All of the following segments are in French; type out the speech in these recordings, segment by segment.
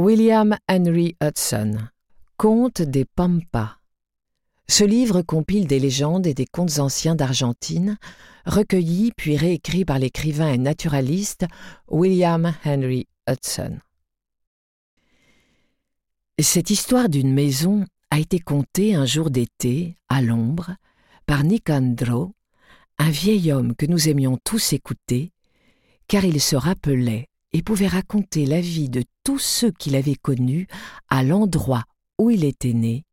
William Henry Hudson Conte des Pampas Ce livre compile des légendes et des contes anciens d'Argentine, recueillis puis réécrits par l'écrivain et naturaliste William Henry Hudson. Cette histoire d'une maison a été contée un jour d'été, à l'ombre, par Nicandro, un vieil homme que nous aimions tous écouter, car il se rappelait et pouvait raconter la vie de tous ceux qu'il avait connus à l'endroit où il était né,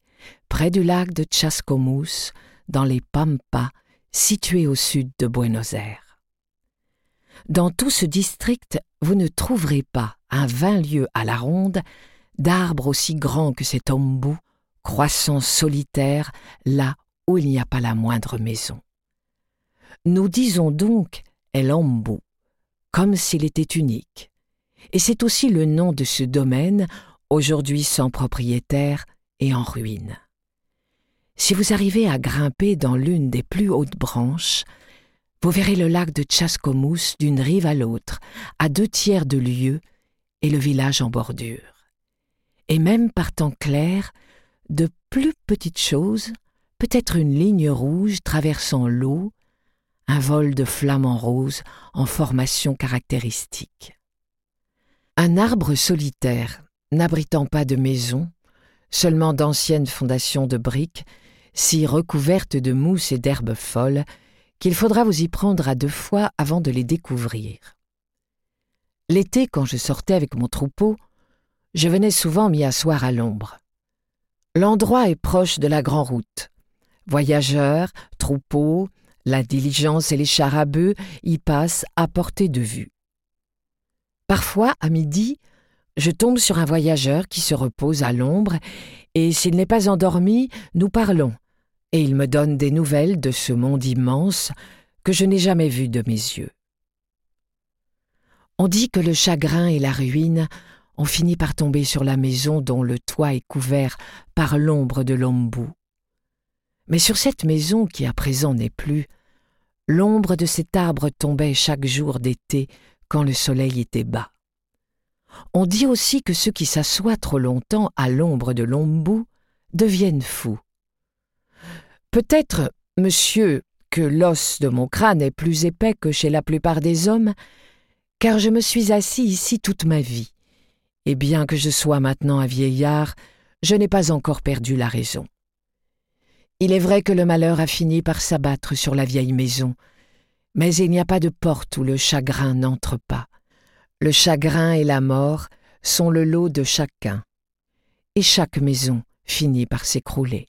près du lac de Chascomús, dans les Pampas, situé au sud de Buenos Aires. Dans tout ce district, vous ne trouverez pas, à vingt lieues à la ronde, d'arbres aussi grands que cet ombou, croissant solitaire là où il n'y a pas la moindre maison. Nous disons donc El comme s'il était unique. Et c'est aussi le nom de ce domaine, aujourd'hui sans propriétaire et en ruine. Si vous arrivez à grimper dans l'une des plus hautes branches, vous verrez le lac de Chascomús d'une rive à l'autre, à deux tiers de lieu, et le village en bordure. Et même par temps clair, de plus petites choses, peut-être une ligne rouge traversant l'eau, un vol de flamants roses en formation caractéristique. Un arbre solitaire, n'abritant pas de maison, seulement d'anciennes fondations de briques, si recouvertes de mousse et d'herbes folles, qu'il faudra vous y prendre à deux fois avant de les découvrir. L'été, quand je sortais avec mon troupeau, je venais souvent m'y asseoir à l'ombre. L'endroit est proche de la grande route. Voyageurs, troupeaux, la diligence et les chars y passent à portée de vue. Parfois, à midi, je tombe sur un voyageur qui se repose à l'ombre, et s'il n'est pas endormi, nous parlons, et il me donne des nouvelles de ce monde immense que je n'ai jamais vu de mes yeux. On dit que le chagrin et la ruine ont fini par tomber sur la maison dont le toit est couvert par l'ombre de l'ombou. Mais sur cette maison qui à présent n'est plus, l'ombre de cet arbre tombait chaque jour d'été quand le soleil était bas. On dit aussi que ceux qui s'assoient trop longtemps à l'ombre de l'ombou deviennent fous. Peut-être, monsieur, que l'os de mon crâne est plus épais que chez la plupart des hommes, car je me suis assis ici toute ma vie, et bien que je sois maintenant un vieillard, je n'ai pas encore perdu la raison. Il est vrai que le malheur a fini par s'abattre sur la vieille maison, mais il n'y a pas de porte où le chagrin n'entre pas. Le chagrin et la mort sont le lot de chacun, et chaque maison finit par s'écrouler.